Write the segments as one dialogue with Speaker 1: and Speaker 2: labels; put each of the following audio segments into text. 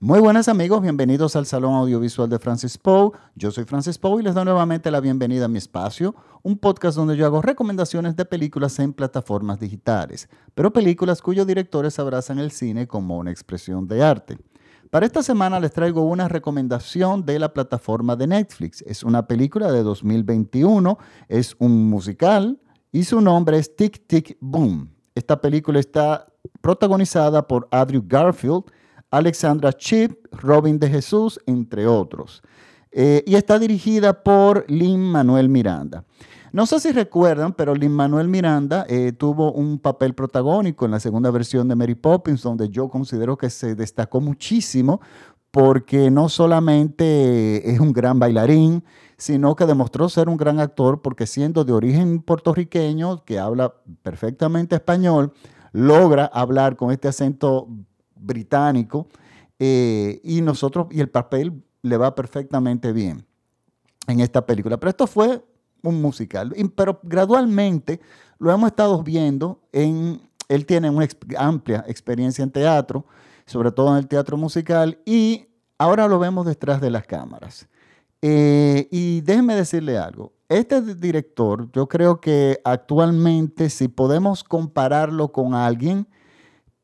Speaker 1: Muy buenas amigos, bienvenidos al Salón Audiovisual de Francis Poe. Yo soy Francis Poe y les doy nuevamente la bienvenida a mi espacio, un podcast donde yo hago recomendaciones de películas en plataformas digitales, pero películas cuyos directores abrazan el cine como una expresión de arte. Para esta semana les traigo una recomendación de la plataforma de Netflix. Es una película de 2021, es un musical y su nombre es Tic Tic Boom. Esta película está protagonizada por Andrew Garfield, Alexandra Chip, Robin de Jesús, entre otros. Eh, y está dirigida por Lin Manuel Miranda. No sé si recuerdan, pero Lin Manuel Miranda eh, tuvo un papel protagónico en la segunda versión de Mary Poppins, donde yo considero que se destacó muchísimo porque no solamente es un gran bailarín, sino que demostró ser un gran actor porque siendo de origen puertorriqueño, que habla perfectamente español, logra hablar con este acento británico eh, y nosotros, y el papel le va perfectamente bien en esta película. Pero esto fue un musical, pero gradualmente lo hemos estado viendo en, él tiene una amplia experiencia en teatro, sobre todo en el teatro musical, y ahora lo vemos detrás de las cámaras. Eh, y déjenme decirle algo, este director, yo creo que actualmente si podemos compararlo con alguien,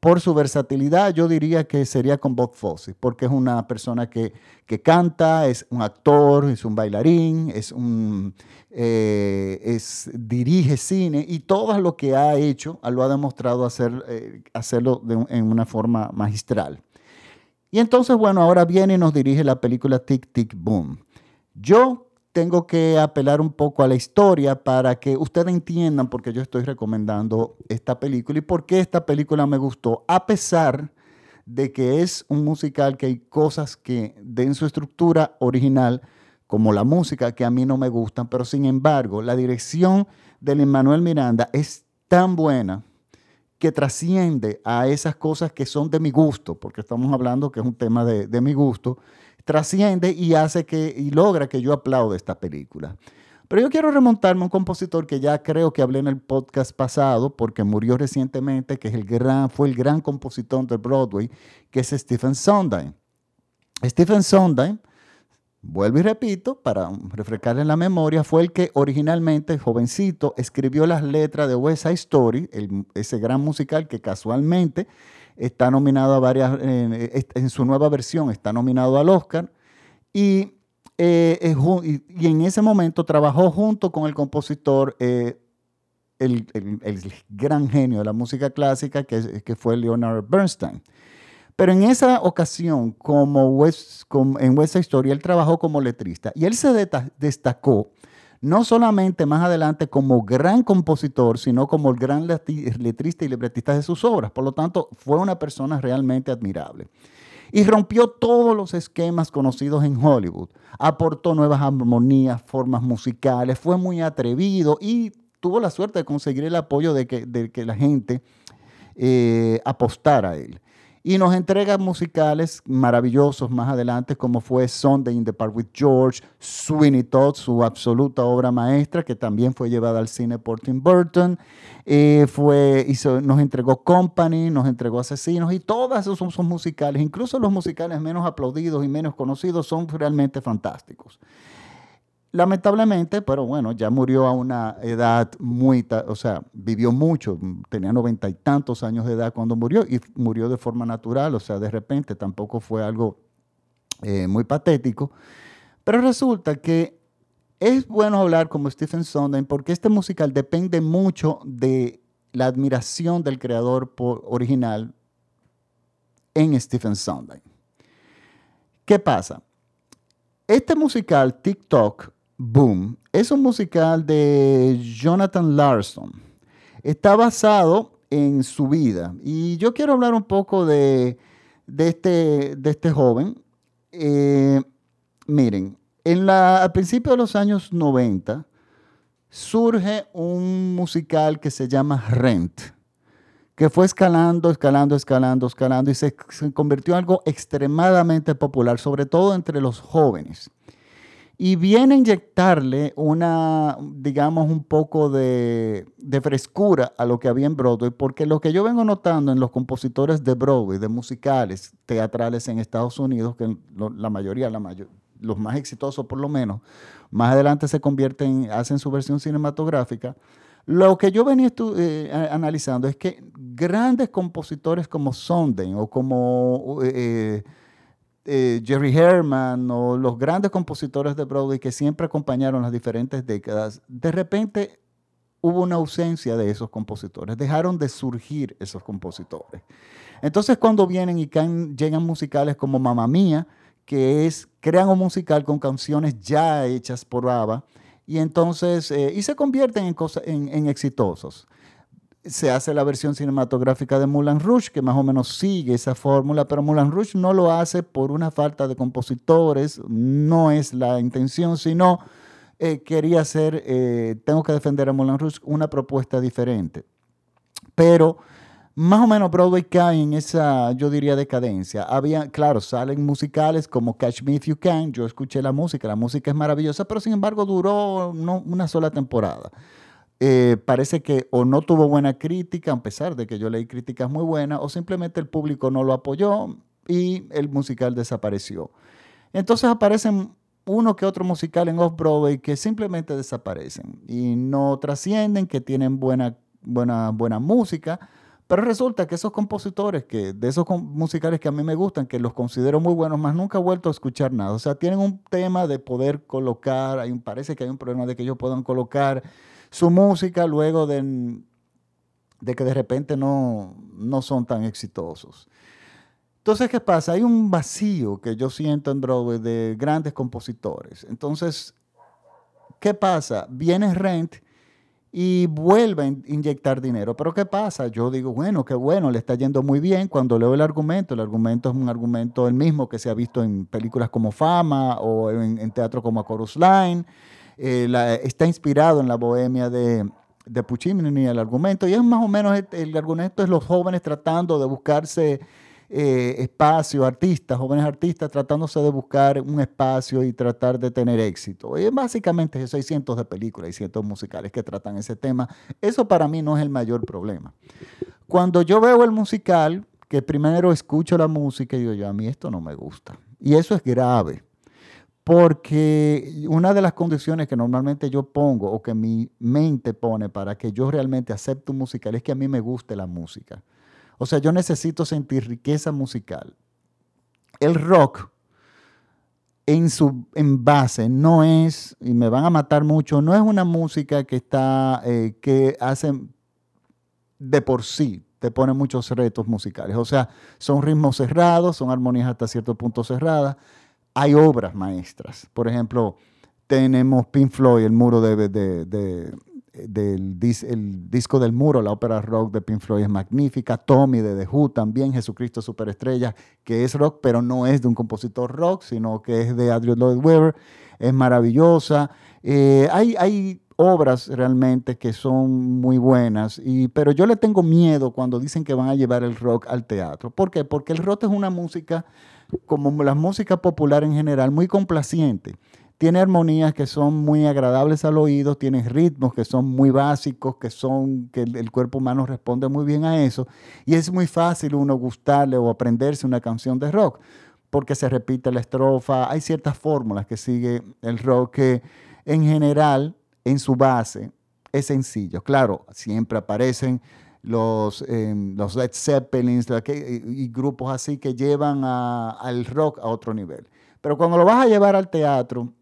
Speaker 1: por su versatilidad, yo diría que sería con Bob Fosse, porque es una persona que, canta, es un actor, es un bailarín, es un, eh, es, dirige cine y todo lo que ha hecho lo ha demostrado hacer, eh, hacerlo en una forma magistral. Y entonces, bueno, ahora viene y nos dirige la película Tic Tic Boom. Yo tengo que apelar un poco a la historia para que ustedes entiendan por qué yo estoy recomendando esta película y por qué esta película me gustó, a pesar de que es un musical que hay cosas que en su estructura original, como la música, que a mí no me gustan, pero sin embargo, la dirección de Emmanuel Miranda es tan buena que trasciende a esas cosas que son de mi gusto, porque estamos hablando que es un tema de, de mi gusto, trasciende y hace que, y logra que yo aplaude esta película. Pero yo quiero remontarme a un compositor que ya creo que hablé en el podcast pasado, porque murió recientemente, que es el gran, fue el gran compositor de Broadway, que es Stephen Sondheim. Stephen Sondheim, vuelvo y repito, para refrescarle la memoria, fue el que originalmente, jovencito, escribió las letras de West Side Story, ese gran musical que casualmente está nominado a varias, en su nueva versión está nominado al Oscar y, eh, y, en ese momento trabajó junto con el compositor, eh, el, gran genio de la música clásica que, que, fue Leonard Bernstein. Pero en esa ocasión, como, West, como en West Side Story, él trabajó como letrista y él se destacó no solamente más adelante como gran compositor, sino como el gran letrista y libretista de sus obras. Por lo tanto, fue una persona realmente admirable. Y rompió todos los esquemas conocidos en Hollywood. Aportó nuevas armonías, formas musicales, fue muy atrevido y tuvo la suerte de conseguir el apoyo de que, la gente eh, apostara a él y nos entrega musicales maravillosos más adelante, como fue Sunday in the Park with George, Sweeney Todd, su absoluta obra maestra, que también fue llevada al cine por Tim Burton. Eh, fue, nos entregó Company, nos entregó Asesinos, y todos esos son, son musicales, incluso los musicales menos aplaudidos y menos conocidos, son realmente fantásticos. Lamentablemente, pero bueno, ya murió a una edad muy, o sea, vivió mucho, tenía noventa y tantos años de edad cuando murió y murió de forma natural, o sea, de repente tampoco fue algo eh, muy patético. Pero resulta que es bueno hablar como Stephen Sondheim porque este musical depende mucho de la admiración del creador original en Stephen Sondheim. ¿Qué pasa? Este musical, TikTok, Boom es un musical de Jonathan Larson. Está basado en su vida. Y yo quiero hablar un poco de, este, de este joven. Eh, miren, en la, a principios de los años 90 surge un musical que se llama Rent, que fue escalando, escalando, escalando, escalando y se, se convirtió en algo extremadamente popular, sobre todo entre los jóvenes. Y viene a inyectarle una, digamos, un poco de, frescura a lo que había en Broadway, porque lo que yo vengo notando en los compositores de Broadway, de musicales, teatrales en Estados Unidos, que la mayoría, la mayor, los más exitosos por lo menos, más adelante se convierten, hacen su versión cinematográfica, lo que yo venía eh, analizando es que grandes compositores como Sondheim o como... Eh, eh, Jerry Herman o los grandes compositores de Broadway que siempre acompañaron las diferentes décadas, de repente hubo una ausencia de esos compositores, dejaron de surgir esos compositores. Entonces cuando vienen y llegan musicales como Mamma Mía, que es, crean un musical con canciones ya hechas por ABBA, y entonces, eh, y se convierten en, en, en exitosos se hace la versión cinematográfica de Moulin Rouge, que más o menos sigue esa fórmula, pero Moulin Rouge no lo hace por una falta de compositores, no es la intención, sino eh, quería hacer, eh, tengo que defender a Moulin Rouge, una propuesta diferente. Pero más o menos Broadway cae en esa, yo diría, decadencia. Había, claro, salen musicales como Catch Me If You Can, yo escuché la música, la música es maravillosa, pero sin embargo duró no, una sola temporada. Eh, parece que o no tuvo buena crítica, a pesar de que yo leí críticas muy buenas, o simplemente el público no lo apoyó y el musical desapareció. Entonces aparecen uno que otro musical en Off-Broadway que simplemente desaparecen y no trascienden, que tienen buena, buena, buena música, pero resulta que esos compositores, que, de esos musicales que a mí me gustan, que los considero muy buenos, más nunca he vuelto a escuchar nada. O sea, tienen un tema de poder colocar, hay un, parece que hay un problema de que ellos puedan colocar su música luego de, que de repente no, no son tan exitosos. Entonces, ¿qué pasa? Hay un vacío que yo siento en Broadway de grandes compositores. Entonces, ¿qué pasa? Viene Rent y vuelve a inyectar dinero. Pero ¿qué pasa? Yo digo, bueno, qué bueno, le está yendo muy bien. Cuando leo el argumento, el argumento es un argumento el mismo que se ha visto en películas como Fama o en, en teatro como A Chorus Line. Eh, está inspirado en la bohemia de, de Puccini, el argumento, y es más o menos el, argumento es los jóvenes tratando de buscarse eh, espacio, artistas, jóvenes artistas tratándose de buscar un espacio y tratar de tener éxito. Y básicamente eso, hay cientos de películas y cientos musicales que tratan ese tema. Eso para mí no es el mayor problema. Cuando yo veo el musical, que primero escucho la música y digo yo, a mí esto no me gusta. Y eso es grave porque una de las condiciones que normalmente yo pongo o que mi mente pone para que yo realmente acepte un musical es que a mí me guste la música. O sea, yo necesito sentir riqueza musical. El rock en su en base no es, y me van a matar mucho, no es una música que está, eh, que hace de por sí, te pone muchos retos musicales. O sea, son ritmos cerrados, son armonías hasta cierto punto cerradas hay obras maestras. Por ejemplo, tenemos Pink Floyd, el muro de, el disco del muro, la ópera rock de Pink Floyd es magnífica. Tommy de The Who también, Jesucristo Superestrella, que es rock, pero no es de un compositor rock, sino que es de Adrian Lloyd Webber. Es maravillosa. Eh, hay, obras realmente que son muy buenas, pero yo le tengo miedo cuando dicen que van a llevar el rock al teatro. ¿Por qué? Porque el rock es una música como la música popular en general, muy complaciente. Tiene armonías que son muy agradables al oído, tiene ritmos que son muy básicos, que son que el, cuerpo humano responde muy bien a eso, y es muy fácil uno gustarle o aprenderse una canción de rock, porque se repite la estrofa, hay ciertas fórmulas que sigue el rock que en general en su base es sencillo. Claro, siempre aparecen los, em, los Led Zeppelins y, grupos así que llevan al rock a otro nivel. Pero cuando lo vas a llevar al teatro,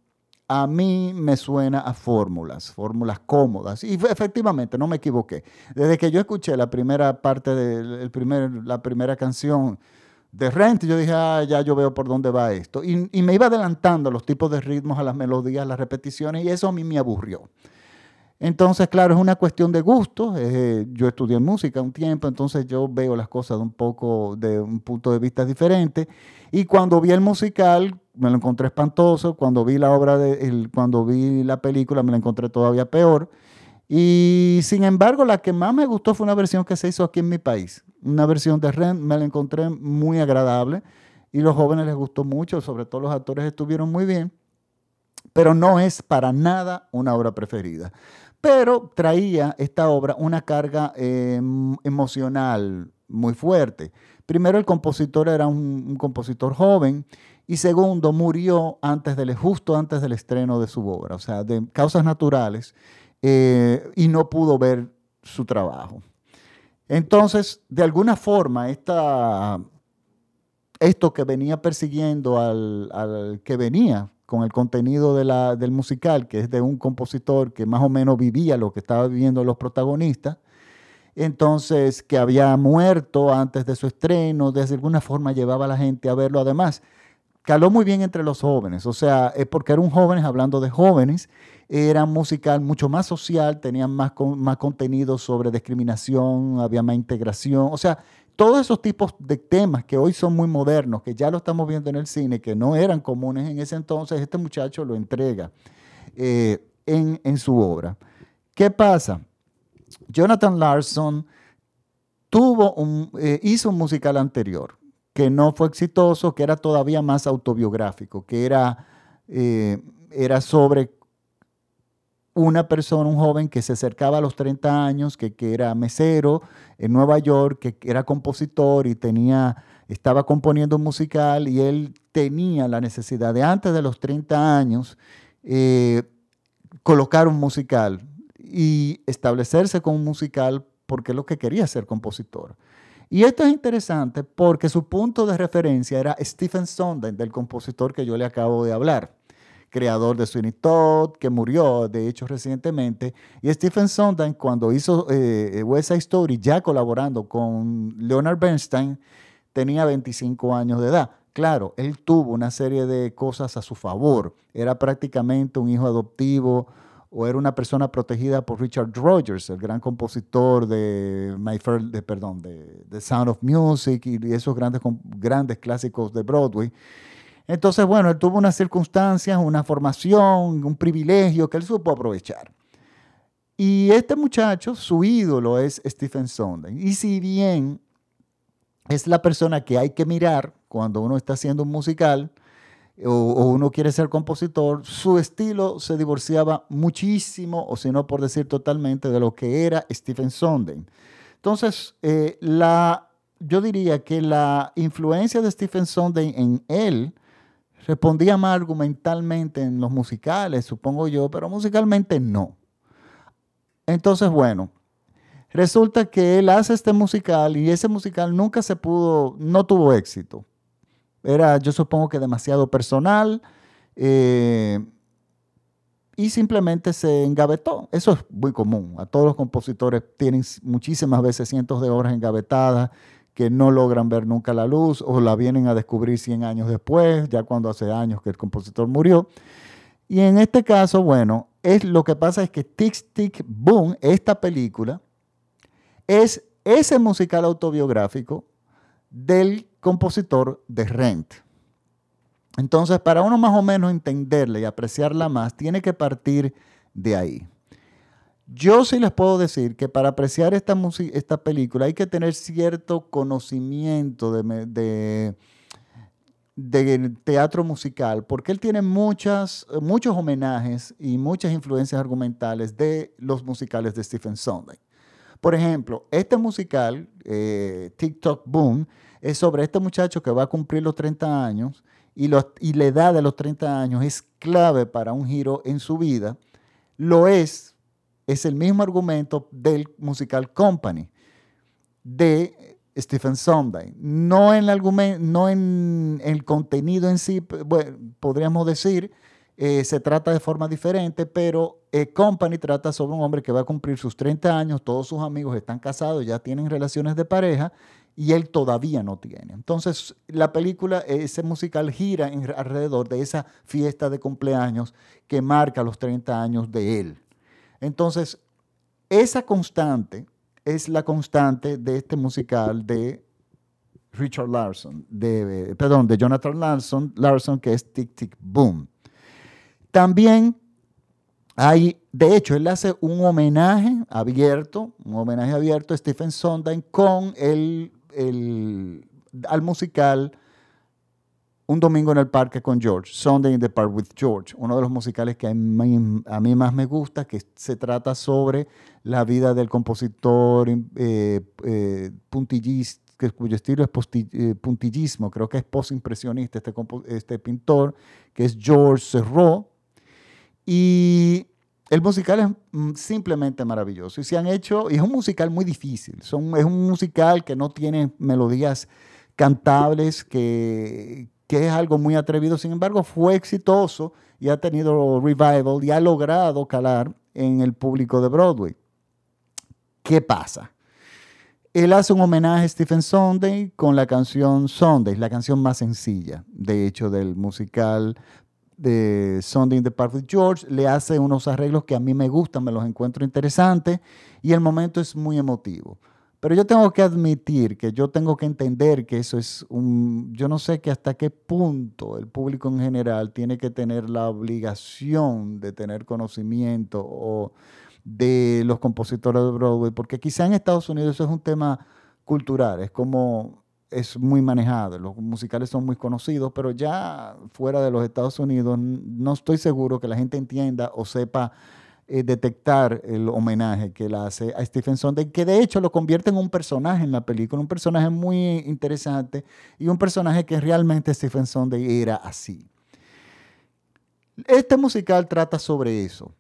Speaker 1: a mí me suena a fórmulas, fórmulas cómodas. Y efectivamente, no me equivoqué. Desde que yo escuché la primera parte de primer, la primera canción de Rent, yo dije, ah, ya yo veo por dónde va esto. Y, y me iba adelantando los tipos de ritmos, a las melodías, las repeticiones, y eso a mí me aburrió. Entonces, claro, es una cuestión de gusto. Eh, yo estudié música un tiempo, entonces yo veo las cosas de un poco, de un punto de vista diferente. Y cuando vi el musical, me lo encontré espantoso. Cuando vi la obra, de, cuando vi la película, me la encontré todavía peor. Y sin embargo, la que más me gustó fue una versión que se hizo aquí en mi país. Una versión de Ren, me la encontré muy agradable. Y los jóvenes les gustó mucho, sobre todo los actores estuvieron muy bien. pero no es para nada una obra preferida. Pero traía esta obra una carga em, emocional muy fuerte. Primero, el compositor era un, compositor joven y segundo, murió antes del, justo antes del estreno de su obra, o sea, de causas naturales, eh, y no pudo ver su trabajo. Entonces, de alguna forma, esto que venía persiguiendo al, que venía con el contenido del musical, que es de un compositor que más o menos vivía lo que estaban viviendo los protagonistas, entonces que había muerto antes de su estreno, de alguna forma llevaba a la gente a verlo. Además, caló muy bien entre los jóvenes, o sea, es porque eran jóvenes, hablando de jóvenes, era musical mucho más social, tenían más, más contenido sobre discriminación, había más integración, o sea, todos esos tipos de temas que hoy son muy modernos, que ya lo estamos viendo en el cine, que no eran comunes en ese entonces, este muchacho lo entrega eh, en, su obra. ¿Qué pasa? Jonathan Larson tuvo un, eh, hizo un musical anterior que no fue exitoso, que era todavía más autobiográfico, que era, eh, era sobre una persona, un joven que se acercaba a los 30 años, que, era mesero en Nueva York, que era compositor y tenía, estaba componiendo un musical y él tenía la necesidad de antes de los 30 años eh, colocar un musical y establecerse con un musical porque lo que quería ser compositor. Y esto es interesante porque su punto de referencia era Stephen Sondheim, del compositor que yo le acabo de hablar creador de Sweeney Todd, que murió, de hecho, recientemente. Y Stephen Sondheim, cuando hizo eh, West Side Story, ya colaborando con Leonard Bernstein, tenía 25 años de edad. Claro, él tuvo una serie de cosas a su favor. Era prácticamente un hijo adoptivo o era una persona protegida por Richard Rogers, el gran compositor de My Fair, de, perdón, de The Sound of Music y esos grandes, grandes clásicos de Broadway. Entonces, bueno, él tuvo unas circunstancias, una formación, un privilegio que él supo aprovechar. Y este muchacho, su ídolo es Stephen Sondheim. Y si bien es la persona que hay que mirar cuando uno está haciendo un musical o, uno quiere ser compositor, su estilo se divorciaba muchísimo, o si no por decir totalmente, de lo que era Stephen Sondheim. Entonces, eh, la, yo diría que la influencia de Stephen Sondheim en él respondía más argumentalmente en los musicales, supongo yo, pero musicalmente no. Entonces, bueno, resulta que él hace este musical y ese musical nunca se pudo, no tuvo éxito. Era, yo supongo que demasiado personal eh, y simplemente se engavetó. Eso es muy común. A todos los compositores tienen muchísimas veces cientos de obras engavetadas que no logran ver nunca la luz o la vienen a descubrir 100 años después, ya cuando hace años que el compositor murió. Y en este caso, bueno, es, lo que pasa es que Tic Tic Boom, esta película, es ese musical autobiográfico del compositor de Rent. Entonces, para uno más o menos entenderla y apreciarla más, tiene que partir de ahí. Yo sí les puedo decir que para apreciar esta, esta película hay que tener cierto conocimiento de, de, teatro musical, porque él tiene muchas, muchos homenajes y muchas influencias argumentales de los musicales de Stephen Sondheim. Por ejemplo, este musical, eh, TikTok Boom, es sobre este muchacho que va a cumplir los 30 años y, y la edad de los 30 años es clave para un giro en su vida. Lo es es el mismo argumento del musical Company de Stephen Sondheim. No en el, argumento, no en el contenido en sí, podríamos decir, eh, se trata de forma diferente, pero eh, Company trata sobre un hombre que va a cumplir sus 30 años, todos sus amigos están casados, ya tienen relaciones de pareja y él todavía no tiene. Entonces, la película, ese musical gira alrededor de esa fiesta de cumpleaños que marca los 30 años de él. Entonces, esa constante es la constante de este musical de Richard Larson, de, perdón, de Jonathan Larson, Larson, que es Tic Tic Boom. También hay, de hecho, él hace un homenaje abierto, un homenaje abierto a Stephen Sondheim con el, el al musical Un domingo en el parque con George, Sunday in the Park with George, uno de los musicales que a mí, más me gusta, que se trata sobre la vida del compositor eh, eh, puntillista, cuyo estilo es eh, puntillismo, creo que es postimpresionista este, este pintor, que es George Serrault. Y el musical es mm, simplemente maravilloso. Y se han hecho, es un musical muy difícil, es un musical que no tiene melodías cantables, que, que es algo muy atrevido, sin embargo fue exitoso y ha tenido revival y ha logrado calar en el público de Broadway. ¿Qué pasa? Él hace un homenaje a Stephen Sunday con la canción Sunday, la canción más sencilla, de hecho, del musical de Sunday in the Park with George. Le hace unos arreglos que a mí me gustan, me los encuentro interesantes y el momento es muy emotivo. Pero yo tengo que admitir que yo tengo que entender que eso es un, yo no sé que hasta qué punto el público en general tiene que tener la obligación de tener conocimiento o de los compositores de Broadway, porque quizá en Estados Unidos eso es un tema cultural, es como es muy manejado, los musicales son muy conocidos, pero ya fuera de los Estados Unidos no estoy seguro que la gente entienda o sepa eh, detectar el homenaje que él hace a Stephen Sondheim, que de hecho lo convierte en un personaje en la película, un personaje muy interesante y un personaje que realmente Stephen Sondheim era así. Este musical trata sobre eso.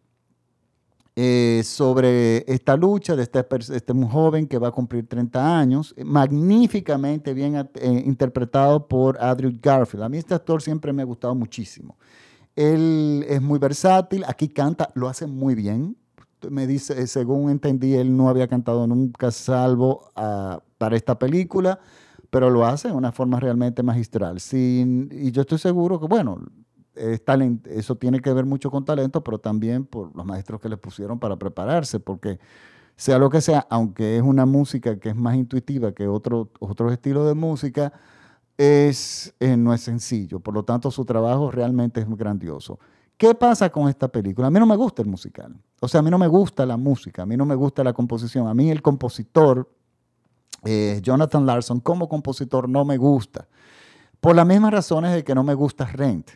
Speaker 1: Eh, sobre esta lucha de este, este joven que va a cumplir 30 años, magníficamente bien eh, interpretado por Andrew Garfield. A mí este actor siempre me ha gustado muchísimo. Él es muy versátil, aquí canta, lo hace muy bien. Me dice, eh, según entendí, él no había cantado nunca salvo ah, para esta película, pero lo hace de una forma realmente magistral. Y yo estoy seguro que, bueno, es eso tiene que ver mucho con talento, pero también por los maestros que le pusieron para prepararse, porque sea lo que sea, aunque es una música que es más intuitiva que otro, otros estilos de música, es, eh, no es sencillo. Por lo tanto, su trabajo realmente es grandioso. ¿Qué pasa con esta película? A mí no me gusta el musical. O sea, a mí no me gusta la música, a mí no me gusta la composición. A mí el compositor, eh, Jonathan Larson, como compositor no me gusta. Por las mismas razones de que no me gusta Rent.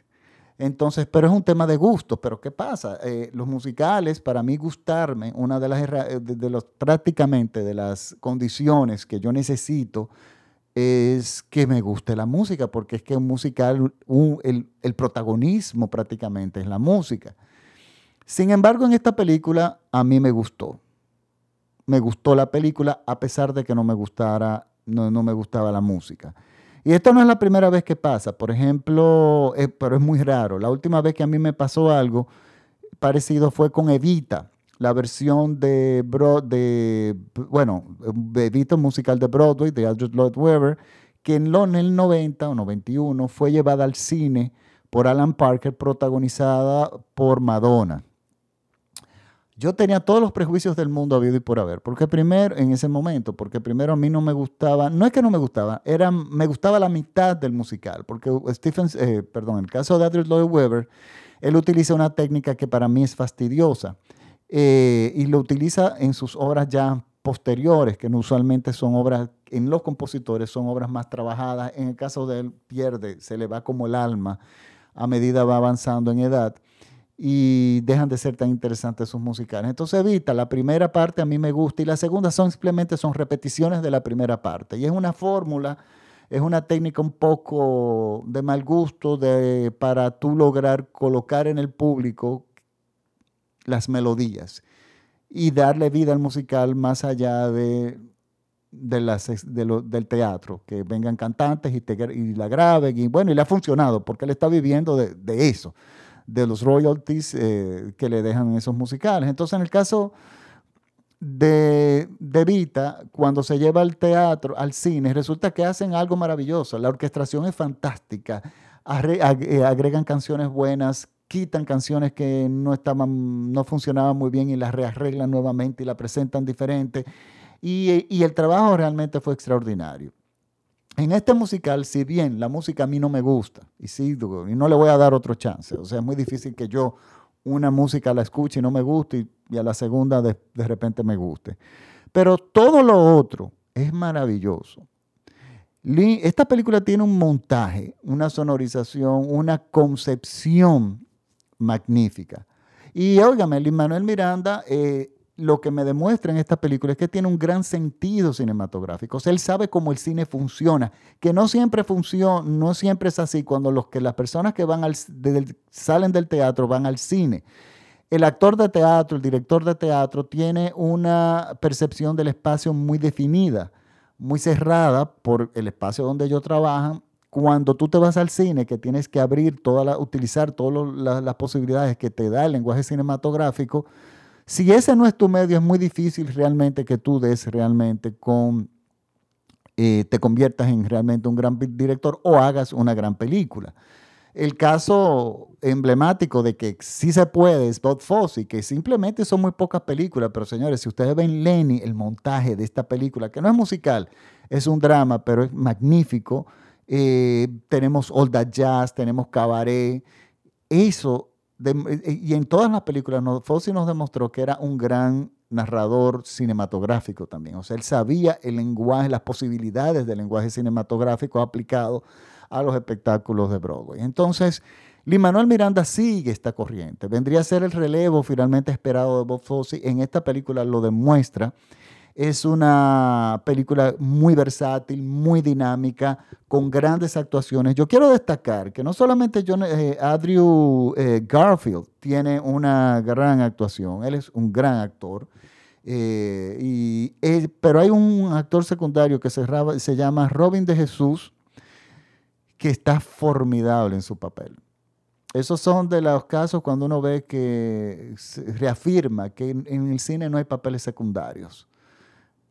Speaker 1: Entonces, pero es un tema de gusto. Pero ¿qué pasa? Eh, los musicales, para mí gustarme, una de las de, prácticamente de las condiciones que yo necesito es que me guste la música, porque es que un musical, el, el protagonismo prácticamente es la música. Sin embargo, en esta película a mí me gustó. Me gustó la película a pesar de que no me gustara, no, no me gustaba la música. Y esto no es la primera vez que pasa, por ejemplo, eh, pero es muy raro. La última vez que a mí me pasó algo parecido fue con Evita, la versión de, de bueno, Evita musical de Broadway de Andrew Lloyd Webber, que en, el 90 o 91 fue llevada al cine por Alan Parker, protagonizada por Madonna yo tenía todos los prejuicios del mundo habido y por haber. Porque primero, en ese momento, porque primero a mí no me gustaba, no es que no me gustaba, era, me gustaba la mitad del musical. Porque Stephen, eh, perdón, en el caso de Andrew Lloyd Webber, él utiliza una técnica que para mí es fastidiosa. Eh, y lo utiliza en sus obras ya posteriores, que usualmente son obras, en los compositores son obras más trabajadas. En el caso de él, pierde, se le va como el alma a medida va avanzando en edad y dejan de ser tan interesantes sus musicales. Entonces Evita, la primera parte a mí me gusta y la segunda son simplemente son repeticiones de la primera parte. Y es una fórmula, es una técnica un poco de mal gusto de, para tú lograr colocar en el público las melodías y darle vida al musical más allá de, de las, del teatro, que vengan cantantes y, la graben. Y bueno, y le ha funcionado porque él está viviendo de, de eso de los royalties eh, que le dejan esos musicales. Entonces, en el caso de, de, Vita, cuando se lleva al teatro, al cine, resulta que hacen algo maravilloso. La orquestación es fantástica, eh, agregan canciones buenas, quitan canciones que no, estaban, no funcionaban muy bien y las rearreglan nuevamente y la presentan diferente. Y, el trabajo realmente fue extraordinario. En este musical, si bien la música a mí no me gusta, y sí, y no le voy a dar otro chance, o sea, es muy difícil que yo una música la escuche y no me guste y, a la segunda de, repente me guste. Pero todo lo otro es maravilloso. Esta película tiene un montaje, una sonorización, una concepción magnífica. Y óigame, Luis Manuel Miranda eh, lo que me demuestra en esta película es que tiene un gran sentido cinematográfico. Él sabe cómo el cine funciona, que no siempre funciona, no siempre es así cuando los que las personas que van al, salen del teatro van al cine. El actor de teatro, el director de teatro, tiene una percepción del espacio muy definida muy cerrada por el espacio donde ellos trabajan. Cuando tú te vas al cine, que tienes que abrir, toda la, utilizar todas las posibilidades que te da el lenguaje cinematográfico, si ese no es tu medio, es muy difícil realmente que tú des realmente con, eh, te conviertas en realmente un gran director o hagas una gran película. El caso emblemático de que sí se puede es Bob Fosse, que simplemente son muy pocas películas, pero señores, si ustedes ven Lenny, el montaje de esta película, que no es musical, es un drama, pero es magnífico. Eh, tenemos All That Jazz, tenemos Cabaret. Eso, eh, y en todas las películas, no, Fosse nos demostró que era un gran narrador cinematográfico también. O sea, él sabía el lenguaje, las posibilidades del lenguaje cinematográfico aplicado a los espectáculos de Broadway. Entonces, Lin Manuel Miranda sigue esta corriente. Vendría a ser el relevo finalmente esperado de Bob Fosse. En esta película lo demuestra. Es una película muy versátil, muy dinámica, con grandes actuaciones. Yo quiero destacar que no solamente John, eh, Andrew eh, Garfield tiene una gran actuación, él es un gran actor, eh, pero hay un actor secundario que se, se llama Robin de Jesús, que está formidable en su papel. Esos son de los casos cuando uno ve que reafirma que en, el cine no hay papeles secundarios.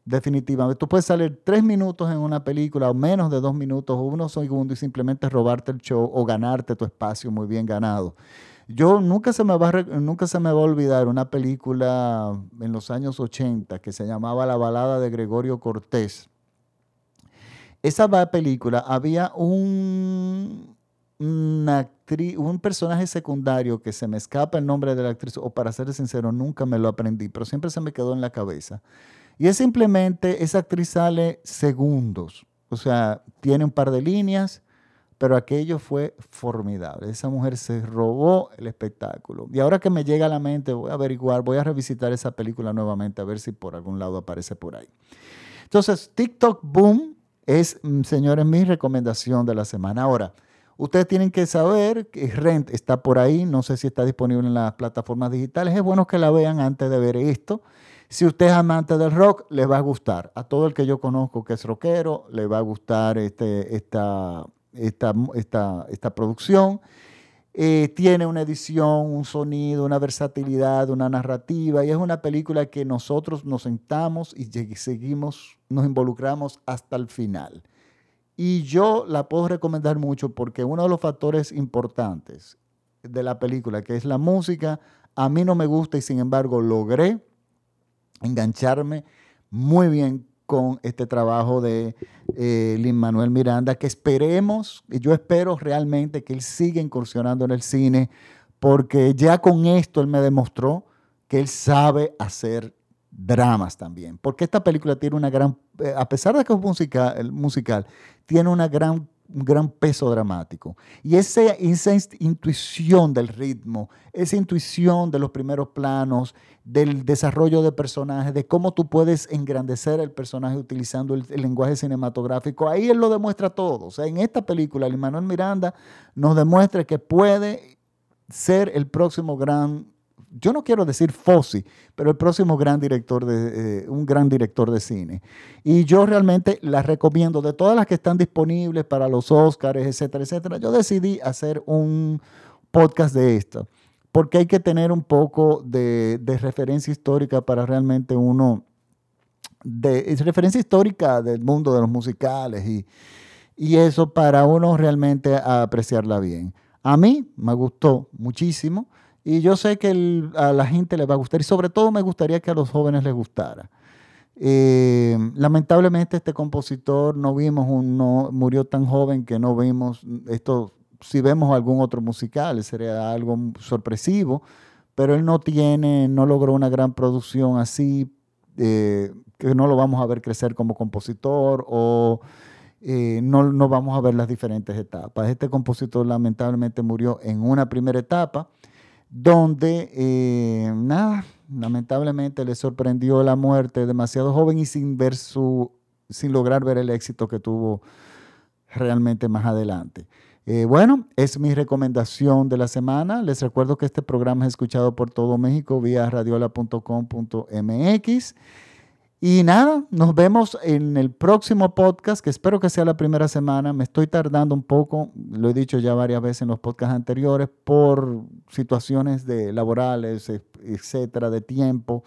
Speaker 1: Definitivamente. Tú puedes salir tres minutos en una película o menos de dos minutos o unos segundos y simplemente robarte el show o ganarte tu espacio muy bien ganado. Yo nunca se me va a, nunca se me va a olvidar una película en los años 80 que se llamaba La balada de Gregorio Cortés esa película había un, actriz, un personaje secundario que se me escapa el nombre de la actriz, o para ser sincero, nunca me lo aprendí, pero siempre se me quedó en la cabeza. Y es simplemente, esa actriz sale segundos, o sea, tiene un par de líneas, pero aquello fue formidable. Esa mujer se robó el espectáculo. Y ahora que me llega a la mente, voy a averiguar, voy a revisitar esa película nuevamente, a ver si por algún lado aparece por ahí. Entonces, TikTok Boom es, mm, señores, mi recomendación de la semana. Ahora, ustedes tienen que saber que Rent está por ahí, no sé si está disponible en las plataformas digitales, es bueno que la vean antes de ver esto. Si usted es amante del rock, les va a gustar. A todo el que yo conozco que es rockero, le va a gustar este, esta, esta, esta, esta producción. Eh, tiene una edición, un sonido, una versatilidad, una narrativa y es una película que nosotros nos sentamos y seguimos, nos involucramos hasta el final. Y yo la puedo recomendar mucho porque uno de los factores importantes de la película, que es la música, a mí no me gusta y sin embargo logré engancharme muy bien con este trabajo de eh, Lin Manuel Miranda, que esperemos, y yo espero realmente que él siga incursionando en el cine, porque ya con esto él me demostró que él sabe hacer dramas también, porque esta película tiene una gran, eh, a pesar de que es musical, musical tiene una gran un gran peso dramático. Y esa, intuición del ritmo, esa intuición de los primeros planos, del desarrollo de personajes, de cómo tú puedes engrandecer el personaje utilizando el, lenguaje cinematográfico, ahí él lo demuestra todo. O sea, en esta película, Manuel Miranda nos demuestra que puede ser el próximo gran yo no quiero decir Fossi, pero el próximo gran director de, eh, un gran director de cine. Y yo realmente la recomiendo, de todas las que están disponibles para los Oscars, etcétera, etcétera, yo decidí hacer un podcast de esto, porque hay que tener un poco de, referencia histórica para realmente uno, de referencia histórica del mundo de los musicales y, y eso para uno realmente apreciarla bien. A mí me gustó muchísimo. Y yo sé que a la gente le va a gustar y sobre todo me gustaría que a los jóvenes les gustara. Eh, lamentablemente este compositor no vimos, no, murió tan joven que no vimos esto, si vemos algún otro musical sería algo sorpresivo, pero él no tiene, no logró una gran producción así, eh, que no lo vamos a ver crecer como compositor o eh, no, no vamos a ver las diferentes etapas. Este compositor lamentablemente murió en una primera etapa donde, eh, nada, lamentablemente le sorprendió la muerte demasiado joven y sin ver su, sin lograr ver el éxito que tuvo realmente más adelante. Eh, bueno, es mi recomendación de la semana. Les recuerdo que este programa es escuchado por todo México vía radiola.com.mx. Y nada, nos vemos en el próximo podcast, que espero que sea la primera semana. Me estoy tardando un poco, lo he dicho ya varias veces en los podcasts anteriores, por situaciones de laborales, etcétera, de tiempo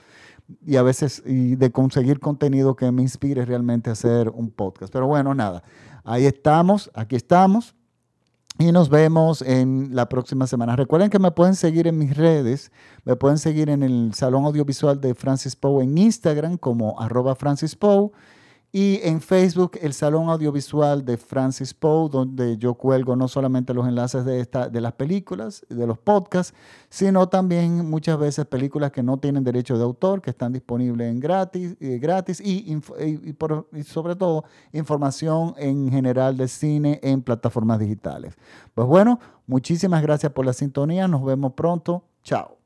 Speaker 1: y a veces y de conseguir contenido que me inspire realmente a hacer un podcast. Pero bueno, nada, ahí estamos, aquí estamos. Y nos vemos en la próxima semana. Recuerden que me pueden seguir en mis redes. Me pueden seguir en el Salón Audiovisual de Francis Poe en Instagram como arroba Francis Poe y en Facebook el Salón Audiovisual de Francis Poe, donde yo cuelgo no solamente los enlaces de, esta, de las películas, de los podcasts, sino también muchas veces películas que no tienen derecho de autor, que están disponibles en gratis, eh, gratis y, y, y, sobre todo información en general de cine en plataformas digitales. Pues bueno, muchísimas gracias por la sintonía, nos vemos pronto, chao.